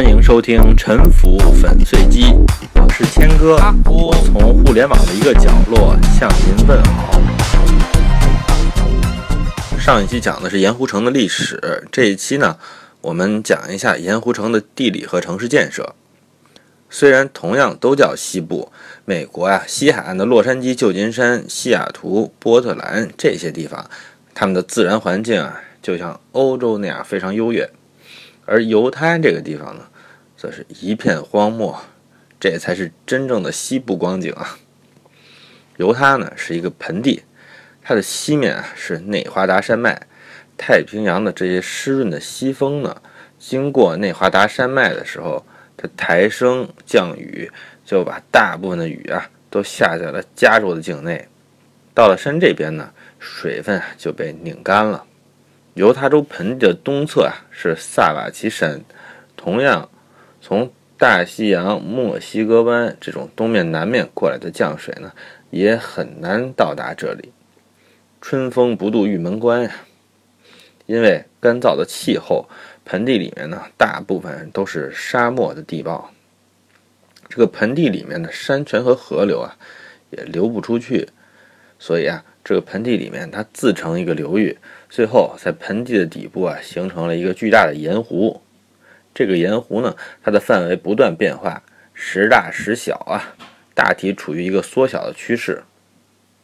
欢迎收听《沉浮粉碎机》，我是谦哥，我从互联网的一个角落向您问好。上一期讲的是盐湖城的历史，这一期呢，我们讲一下盐湖城的地理和城市建设。虽然同样都叫西部，美国啊，西海岸的洛杉矶、旧金山、西雅图、波特兰这些地方，他们的自然环境啊，就像欧洲那样非常优越。而犹他这个地方呢，则是一片荒漠，这才是真正的西部光景啊。犹他呢是一个盆地，它的西面啊是内华达山脉，太平洋的这些湿润的西风呢，经过内华达山脉的时候，它抬升降雨，就把大部分的雨啊都下在了加州的境内。到了山这边呢，水分就被拧干了。犹他州盆地的东侧啊是萨瓦奇山，同样从大西洋、墨西哥湾这种东面、南面过来的降水呢，也很难到达这里。春风不度玉门关呀，因为干燥的气候，盆地里面呢大部分都是沙漠的地貌。这个盆地里面的山泉和河流啊，也流不出去，所以啊。这个盆地里面，它自成一个流域，最后在盆地的底部啊，形成了一个巨大的盐湖。这个盐湖呢，它的范围不断变化，时大时小啊，大体处于一个缩小的趋势。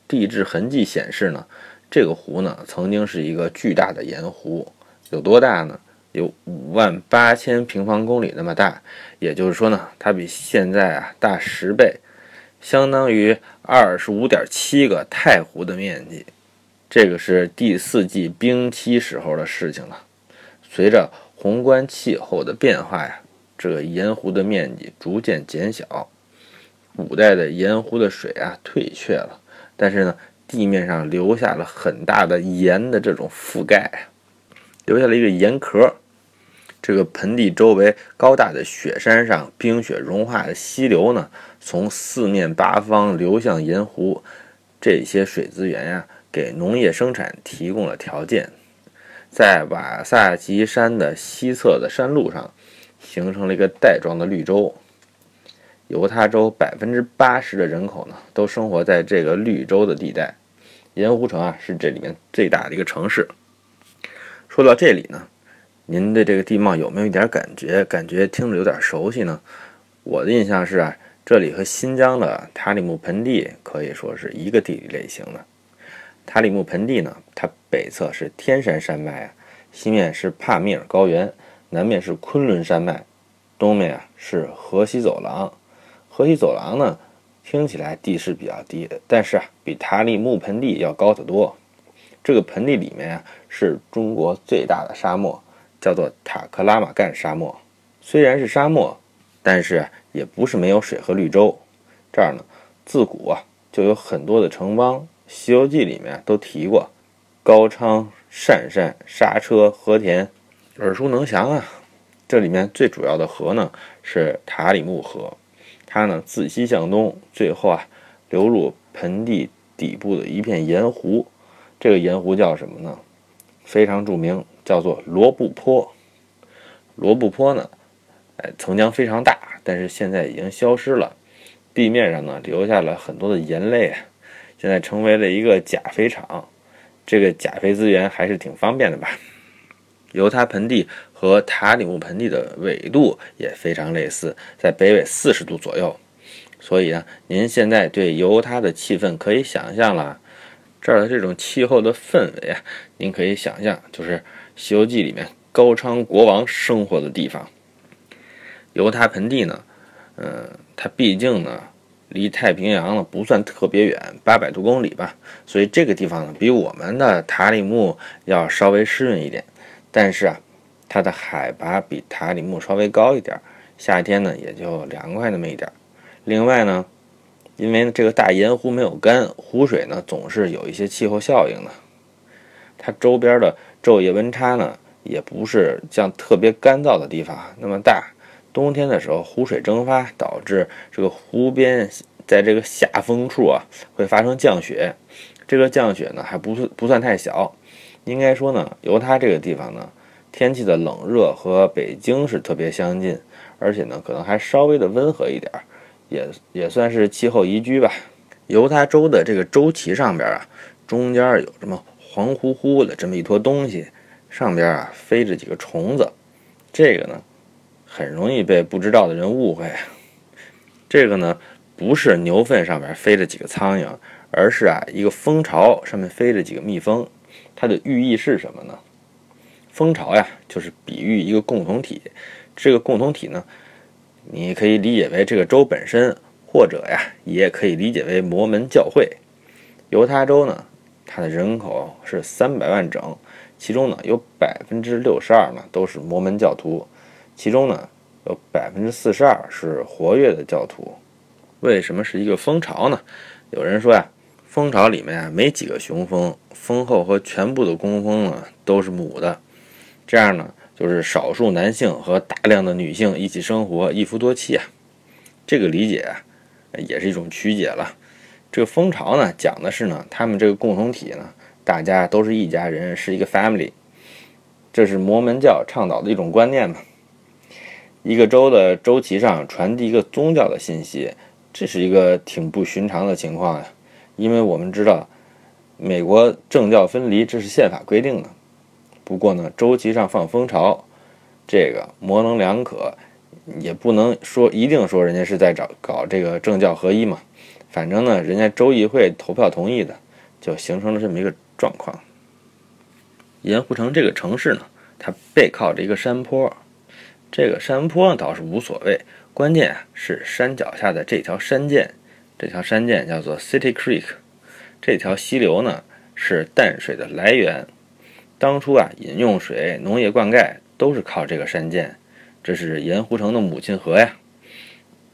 地质痕迹显示呢，这个湖呢，曾经是一个巨大的盐湖，有多大呢？有五万八千平方公里那么大，也就是说呢，它比现在啊大十倍。相当于二十五点七个太湖的面积，这个是第四纪冰期时候的事情了。随着宏观气候的变化呀，这个盐湖的面积逐渐减小。古代的盐湖的水啊退却了，但是呢，地面上留下了很大的盐的这种覆盖，留下了一个盐壳。这个盆地周围高大的雪山上，冰雪融化的溪流呢，从四面八方流向盐湖。这些水资源呀，给农业生产提供了条件。在瓦萨吉山的西侧的山路上，形成了一个带状的绿洲。犹他州百分之八十的人口呢，都生活在这个绿洲的地带。盐湖城啊，是这里面最大的一个城市。说到这里呢。您对这个地貌有没有一点感觉？感觉听着有点熟悉呢？我的印象是啊，这里和新疆的塔里木盆地可以说是一个地理类型的。塔里木盆地呢，它北侧是天山山脉啊，西面是帕米尔高原，南面是昆仑山脉，东面啊是河西走廊。河西走廊呢，听起来地势比较低，但是啊，比塔里木盆地要高得多。这个盆地里面啊，是中国最大的沙漠。叫做塔克拉玛干沙漠，虽然是沙漠，但是也不是没有水和绿洲。这儿呢，自古啊就有很多的城邦，《西游记》里面都提过高昌、鄯善、莎车、和田，耳熟能详啊。这里面最主要的河呢是塔里木河，它呢自西向东，最后啊流入盆地底部的一片盐湖。这个盐湖叫什么呢？非常著名。叫做罗布泊，罗布泊呢，哎，曾经非常大，但是现在已经消失了。地面上呢，留下了很多的盐类，现在成为了一个钾肥厂。这个钾肥资源还是挺方便的吧？犹他盆地和塔里木盆地的纬度也非常类似，在北纬四十度左右。所以啊，您现在对犹他的气氛可以想象了。这儿的这种气候的氛围啊，您可以想象，就是《西游记》里面高昌国王生活的地方。犹他盆地呢，嗯，它毕竟呢离太平洋呢不算特别远，八百多公里吧，所以这个地方呢比我们的塔里木要稍微湿润一点。但是啊，它的海拔比塔里木稍微高一点，夏天呢也就凉快那么一点。另外呢。因为这个大盐湖没有干，湖水呢总是有一些气候效应的。它周边的昼夜温差呢，也不是像特别干燥的地方那么大。冬天的时候，湖水蒸发导致这个湖边在这个下风处啊会发生降雪。这个降雪呢还不算不算太小，应该说呢，犹他这个地方呢，天气的冷热和北京是特别相近，而且呢，可能还稍微的温和一点，也也算是气候宜居吧。犹他州的这个州旗上边啊，中间有这么黄乎乎的这么一坨东西，上边啊飞着几个虫子，这个呢很容易被不知道的人误会。这个呢不是牛粪上面飞着几个苍蝇，而是啊一个蜂巢上面飞着几个蜜蜂。它的寓意是什么呢？蜂巢呀，就是比喻一个共同体。这个共同体呢，你可以理解为这个州本身。或者呀，也可以理解为摩门教会。犹他州呢，它的人口是三百万整，其中呢有百分之六十二呢都是摩门教徒，其中呢有百分之四十二是活跃的教徒。为什么是一个蜂巢呢？有人说呀，蜂巢里面啊没几个雄蜂，蜂后和全部的工蜂呢都是母的，这样呢就是少数男性和大量的女性一起生活，一夫多妻啊。这个理解啊。也是一种曲解了。这个蜂巢呢，讲的是呢，他们这个共同体呢，大家都是一家人，是一个 family。这是摩门教倡导的一种观念嘛。一个州的州旗上传递一个宗教的信息，这是一个挺不寻常的情况呀。因为我们知道，美国政教分离，这是宪法规定的。不过呢，州旗上放蜂巢，这个模棱两可。也不能说一定说人家是在找搞这个政教合一嘛，反正呢，人家州议会投票同意的，就形成了这么一个状况。盐湖城这个城市呢，它背靠着一个山坡，这个山坡倒是无所谓，关键啊是山脚下的这条山涧，这条山涧叫做 City Creek，这条溪流呢是淡水的来源，当初啊饮用水、农业灌溉都是靠这个山涧。这是盐湖城的母亲河呀，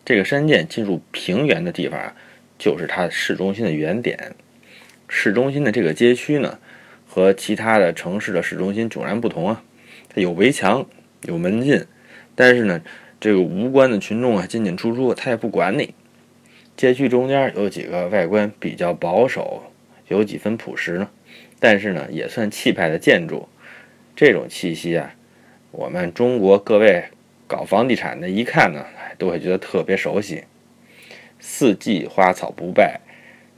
这个山涧进入平原的地方啊，就是它市中心的原点。市中心的这个街区呢，和其他的城市的市中心迥然不同啊，它有围墙，有门禁，但是呢，这个无关的群众啊进进出出，他也不管你。街区中间有几个外观比较保守，有几分朴实呢，但是呢，也算气派的建筑。这种气息啊，我们中国各位。搞房地产的，一看呢，都会觉得特别熟悉。四季花草不败，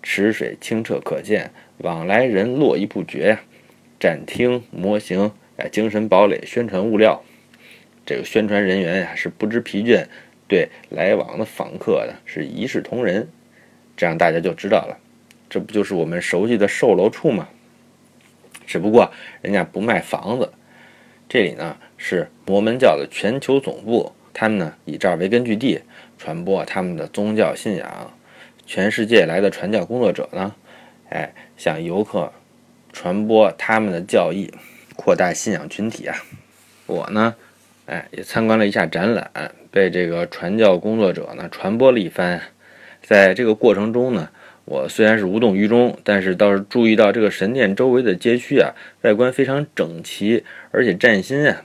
池水清澈可见，往来人络绎不绝呀。展厅、模型、哎，精神堡垒、宣传物料，这个宣传人员呀是不知疲倦，对来往的访客呢是一视同仁。这样大家就知道了，这不就是我们熟悉的售楼处吗？只不过人家不卖房子。这里呢是摩门教的全球总部，他们呢以这儿为根据地传播他们的宗教信仰。全世界来的传教工作者呢，哎，向游客传播他们的教义，扩大信仰群体啊。我呢，哎，也参观了一下展览，被这个传教工作者呢传播了一番。在这个过程中呢。我虽然是无动于衷，但是倒是注意到这个神殿周围的街区啊，外观非常整齐，而且崭新啊。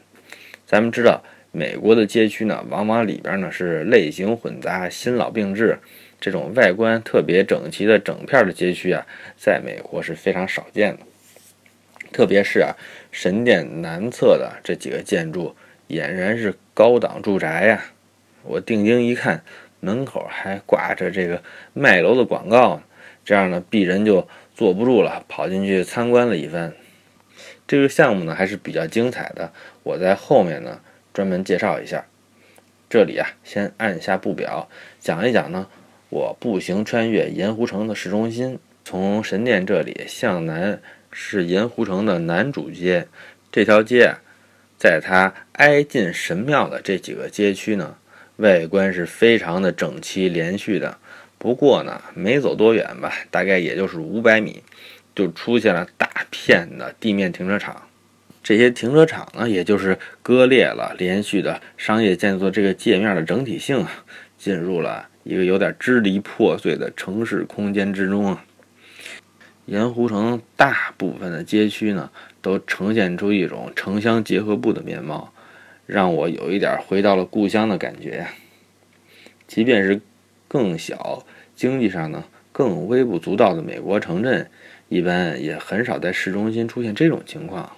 咱们知道，美国的街区呢，往往里边呢是类型混杂、新老并置，这种外观特别整齐的整片的街区啊，在美国是非常少见的。特别是啊，神殿南侧的这几个建筑，俨然是高档住宅呀。我定睛一看，门口还挂着这个卖楼的广告呢。这样呢，鄙人就坐不住了，跑进去参观了一番。这个项目呢还是比较精彩的，我在后面呢专门介绍一下。这里啊，先按下不表，讲一讲呢，我步行穿越盐湖城的市中心，从神殿这里向南是盐湖城的南主街。这条街啊，在它挨近神庙的这几个街区呢，外观是非常的整齐连续的。不过呢，没走多远吧，大概也就是五百米，就出现了大片的地面停车场。这些停车场呢，也就是割裂了连续的商业建筑这个界面的整体性啊，进入了一个有点支离破碎的城市空间之中啊。盐湖城大部分的街区呢，都呈现出一种城乡结合部的面貌，让我有一点回到了故乡的感觉。即便是。更小、经济上呢更微不足道的美国城镇，一般也很少在市中心出现这种情况。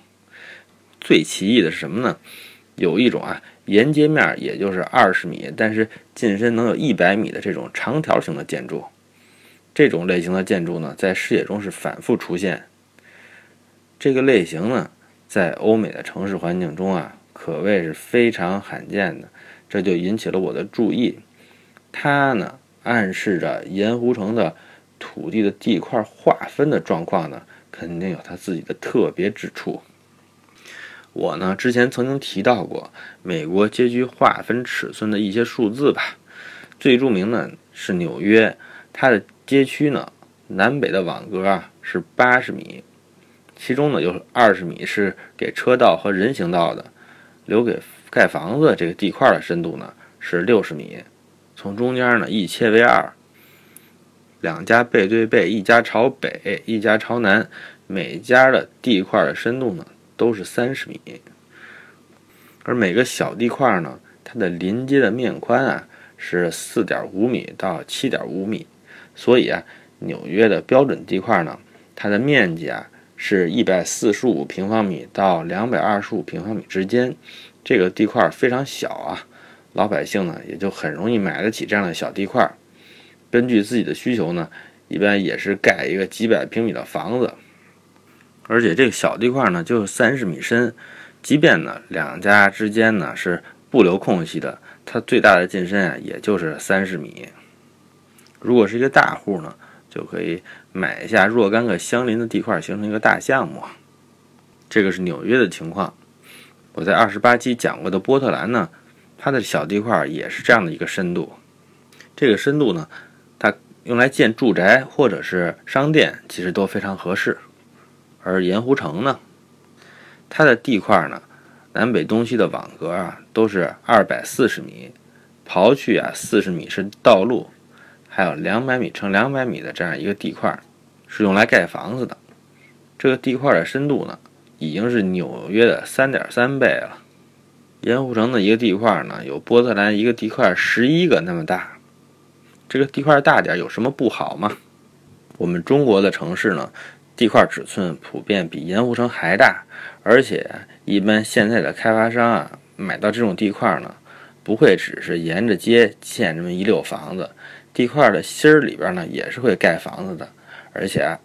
最奇异的是什么呢？有一种啊沿街面也就是二十米，但是进深能有一百米的这种长条形的建筑。这种类型的建筑呢，在视野中是反复出现。这个类型呢，在欧美的城市环境中啊，可谓是非常罕见的，这就引起了我的注意。它呢，暗示着盐湖城的土地的地块划分的状况呢，肯定有它自己的特别之处。我呢，之前曾经提到过美国街区划分尺寸的一些数字吧，最著名的是纽约，它的。街区呢，南北的网格啊是八十米，其中呢有二十米是给车道和人行道的，留给盖房子这个地块的深度呢是六十米。从中间呢一切为二，两家背对背，一家朝北，一家朝南，每家的地块的深度呢都是三十米。而每个小地块呢，它的临街的面宽啊是四点五米到七点五米。所以啊，纽约的标准地块呢，它的面积啊是一百四十五平方米到两百二十五平方米之间，这个地块非常小啊，老百姓呢也就很容易买得起这样的小地块。根据自己的需求呢，一般也是盖一个几百平米的房子，而且这个小地块呢就是三十米深，即便呢两家之间呢是不留空隙的，它最大的进深啊也就是三十米。如果是一个大户呢，就可以买下若干个相邻的地块，形成一个大项目。这个是纽约的情况。我在二十八期讲过的波特兰呢，它的小地块也是这样的一个深度。这个深度呢，它用来建住宅或者是商店，其实都非常合适。而盐湖城呢，它的地块呢，南北东西的网格啊，都是二百四十米，刨去啊四十米是道路。还有两百米乘两百米的这样一个地块，是用来盖房子的。这个地块的深度呢，已经是纽约的三点三倍了。盐湖城的一个地块呢，有波特兰一个地块十一个那么大。这个地块大点有什么不好吗？我们中国的城市呢，地块尺寸普遍比盐湖城还大，而且一般现在的开发商啊，买到这种地块呢，不会只是沿着街建这么一溜房子。地块的心儿里边呢，也是会盖房子的，而且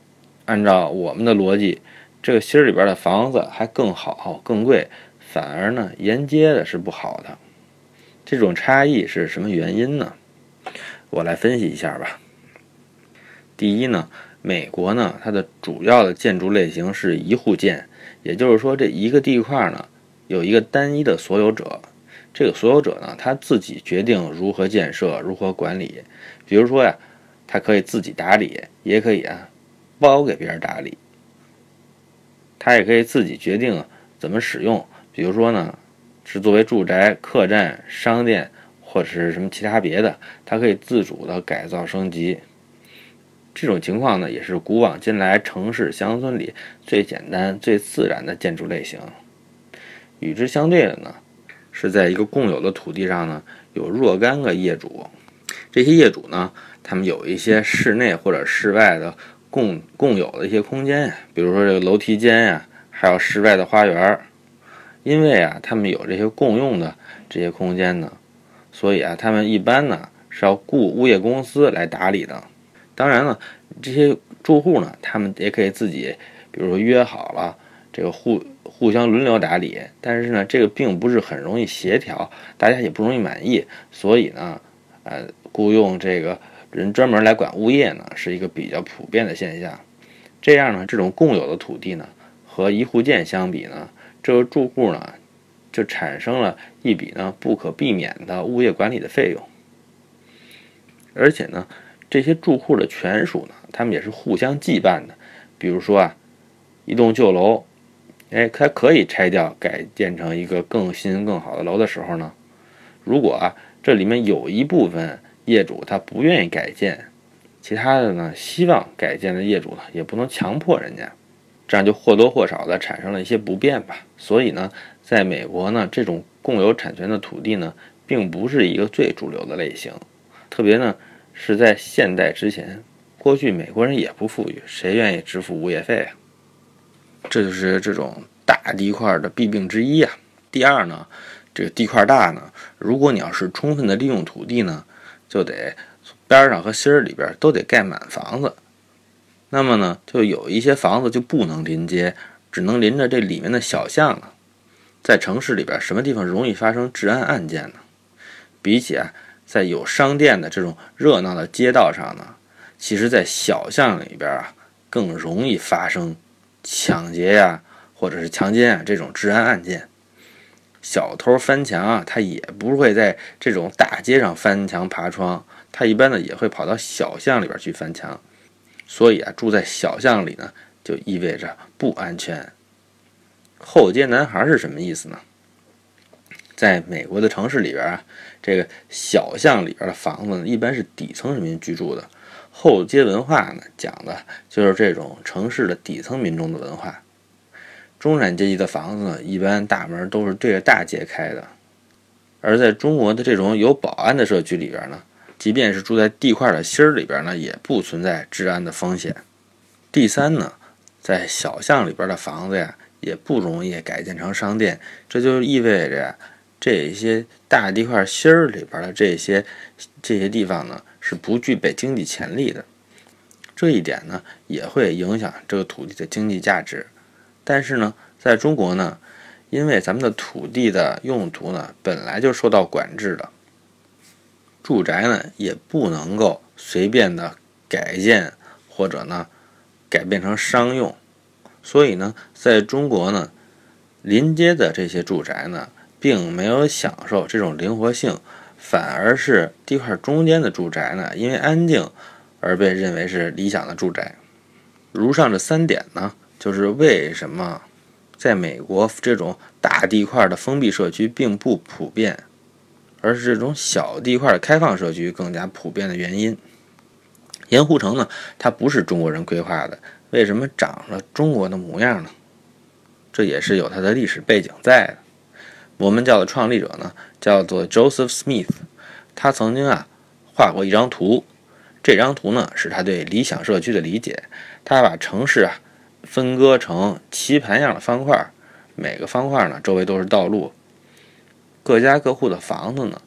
按照我们的逻辑，这个心儿里边的房子还更好、更贵，反而呢沿街的是不好的。这种差异是什么原因呢？我来分析一下吧。第一呢，美国呢它的主要的建筑类型是一户建，也就是说这一个地块呢有一个单一的所有者。这个所有者呢，他自己决定如何建设、如何管理。比如说呀，他可以自己打理，也可以啊包给别人打理。他也可以自己决定怎么使用。比如说呢，是作为住宅、客栈、商店或者是什么其他别的，他可以自主的改造升级。这种情况呢，也是古往今来城市乡村里最简单、最自然的建筑类型。与之相对的呢。是在一个共有的土地上呢，有若干个业主，这些业主呢，他们有一些室内或者室外的共共有的一些空间呀，比如说这个楼梯间呀，还有室外的花园。因为啊，他们有这些共用的这些空间呢，所以啊，他们一般呢是要雇物业公司来打理的。当然了，这些住户呢，他们也可以自己，比如说约好了这个互。互相轮流打理，但是呢，这个并不是很容易协调，大家也不容易满意，所以呢，呃，雇佣这个人专门来管物业呢，是一个比较普遍的现象。这样呢，这种共有的土地呢，和一户建相比呢，这个住户呢，就产生了一笔呢不可避免的物业管理的费用。而且呢，这些住户的权属呢，他们也是互相羁绊的。比如说啊，一栋旧楼。哎，它可以拆掉，改建成一个更新更好的楼的时候呢，如果啊这里面有一部分业主他不愿意改建，其他的呢希望改建的业主呢也不能强迫人家，这样就或多或少的产生了一些不便吧。所以呢，在美国呢，这种共有产权的土地呢，并不是一个最主流的类型，特别呢是在现代之前，过去美国人也不富裕，谁愿意支付物业费啊？这就是这种大地块的弊病之一啊。第二呢，这个地块大呢，如果你要是充分的利用土地呢，就得边上和心儿里边都得盖满房子。那么呢，就有一些房子就不能临街，只能临着这里面的小巷了。在城市里边，什么地方容易发生治安案件呢？比起啊，在有商店的这种热闹的街道上呢，其实，在小巷里边啊，更容易发生抢劫呀，或者是强奸啊这种治安案件。小偷翻墙啊，他也不会在这种大街上翻墙爬窗，他一般呢也会跑到小巷里边去翻墙。所以啊，住在小巷里呢，就意味着不安全。后街男孩是什么意思呢？在美国的城市里边啊，这个小巷里边的房子呢，一般是底层人民居住的。后街文化呢，讲的就是这种城市的底层民众的文化。中产阶级的房子，一般大门都是对着大街开的。而在中国的这种有保安的社区里边呢。即便是住在地块的心儿里边呢，也不存在治安的风险。第三呢，在小巷里边的房子呀，也不容易改建成商店，这就意味着呀，这些大地块心儿里边的这些这些地方呢，是不具备经济潜力的。这一点呢，也会影响这个土地的经济价值。但是呢，在中国呢，因为咱们的土地的用途呢，本来就受到管制的。住宅呢也不能够随便的改建或者呢改变成商用，所以呢，在中国呢，临街的这些住宅呢，并没有享受这种灵活性，反而是地块中间的住宅呢，因为安静而被认为是理想的住宅。如上这三点呢，就是为什么在美国这种大地块的封闭社区并不普遍。而是这种小地块的开放社区更加普遍的原因。盐湖城呢，它不是中国人规划的，为什么长了中国的模样呢？这也是有它的历史背景在的。摩门教的创立者呢，叫做 Joseph Smith，他曾经啊画过一张图，这张图呢是他对理想社区的理解。他把城市啊分割成棋盘样的方块，每个方块呢周围都是道路。各家各户的房子呢，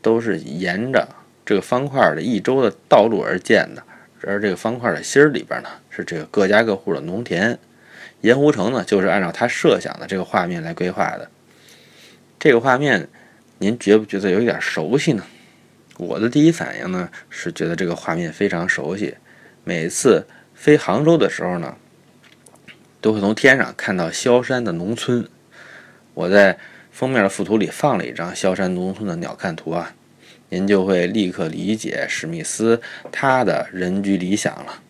都是沿着这个方块的一周的道路而建的，而这个方块的心里边呢，是这个各家各户的农田。盐湖城呢，就是按照他设想的这个画面来规划的。这个画面，您觉不觉得有一点熟悉呢？我的第一反应呢，是觉得这个画面非常熟悉。每次飞杭州的时候呢，都会从天上看到萧山的农村。我在。封面的附图里放了一张萧山农村的鸟瞰图啊，您就会立刻理解史密斯他的人居理想了。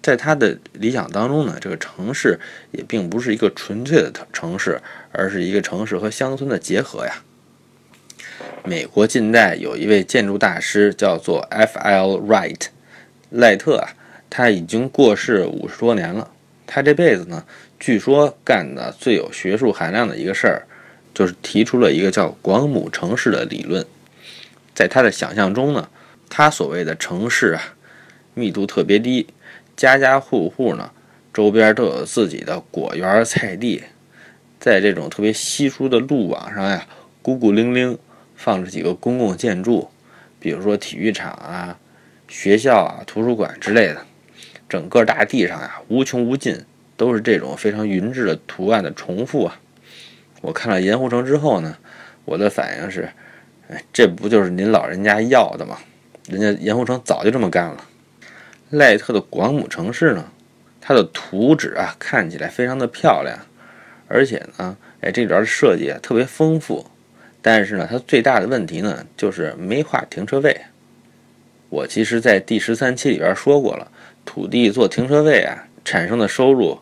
在他的理想当中呢，这个城市也并不是一个纯粹的城市，而是一个城市和乡村的结合呀。美国近代有一位建筑大师叫做 F.L. Wright，赖特啊，他已经过世五十多年了。他这辈子呢。据说干的最有学术含量的一个事儿，就是提出了一个叫“广母城市”的理论。在他的想象中呢，他所谓的城市啊，密度特别低，家家户户呢周边都有自己的果园菜地，在这种特别稀疏的路网上呀，孤孤零零放着几个公共建筑，比如说体育场啊、学校啊、图书馆之类的，整个大地上呀无穷无尽。都是这种非常匀质的图案的重复啊！我看了盐湖城之后呢，我的反应是，哎，这不就是您老人家要的吗？人家盐湖城早就这么干了。赖特的广母城市呢，它的图纸啊看起来非常的漂亮，而且呢，哎，这里边的设计啊特别丰富。但是呢，它最大的问题呢就是没画停车位。我其实，在第十三期里边说过了，土地做停车位啊。产生的收入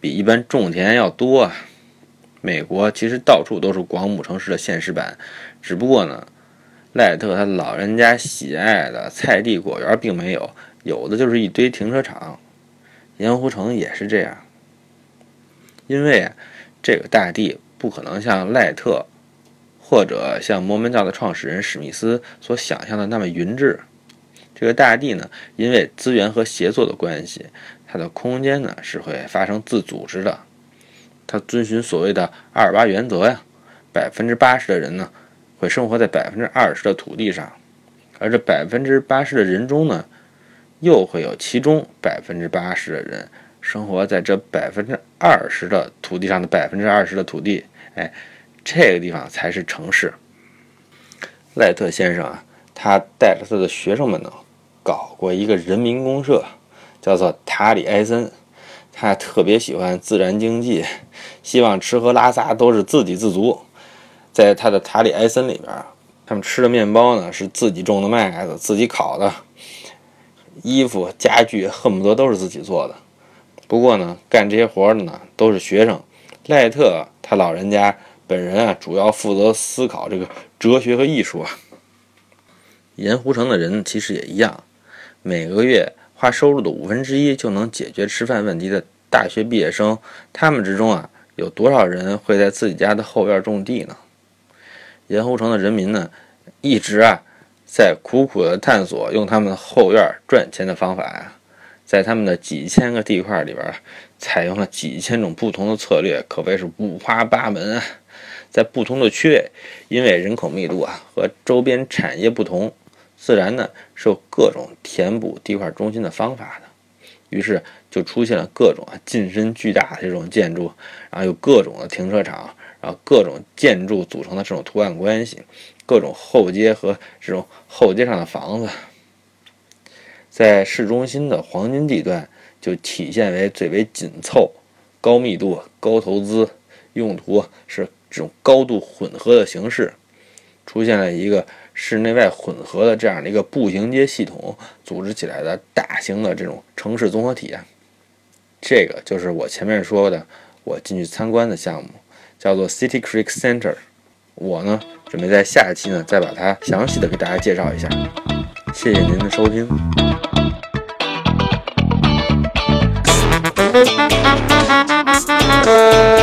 比一般种田要多啊！美国其实到处都是广母城市的现实版，只不过呢，赖特他老人家喜爱的菜地果园并没有，有的就是一堆停车场。盐湖城也是这样，因为这个大地不可能像赖特或者像摩门教的创始人史密斯所想象的那么匀质。这个大地呢，因为资源和协作的关系。它的空间呢是会发生自组织的，它遵循所谓的二八原则呀，百分之八十的人呢，会生活在百分之二十的土地上，而这百分之八十的人中呢，又会有其中百分之八十的人生活在这百分之二十的土地上的百分之二十的土地，哎，这个地方才是城市。赖特先生啊，他带着他的学生们呢，搞过一个人民公社，叫做塔里埃森。他特别喜欢自然经济，希望吃喝拉撒都是自给自足。在他的塔里埃森里边，他们吃的面包呢是自己种的麦子，自己烤的；衣服、家具恨不得都是自己做的。不过呢，干这些活的呢都是学生。赖特他老人家本人啊，主要负责思考这个哲学和艺术啊。盐湖城的人其实也一样，每个月。花收入的五分之一就能解决吃饭问题的大学毕业生，他们之中啊，有多少人会在自己家的后院种地呢？盐湖城的人民呢，一直啊，在苦苦的探索用他们的后院赚钱的方法呀，在他们的几千个地块里边，采用了几千种不同的策略，可谓是五花八门啊。在不同的区位，因为人口密度啊和周边产业不同。自然呢是有各种填补地块中心的方法的，于是就出现了各种啊进深巨大的这种建筑，然后有各种的停车场，然后各种建筑组成的这种图案关系，各种后街和这种后街上的房子，在市中心的黄金地段就体现为最为紧凑、高密度、高投资，用途是这种高度混合的形式，出现了一个。室内外混合的这样的一个步行街系统组织起来的大型的这种城市综合体，这个就是我前面说的我进去参观的项目，叫做 City Creek Center。我呢准备在下一期呢再把它详细的给大家介绍一下。谢谢您的收听。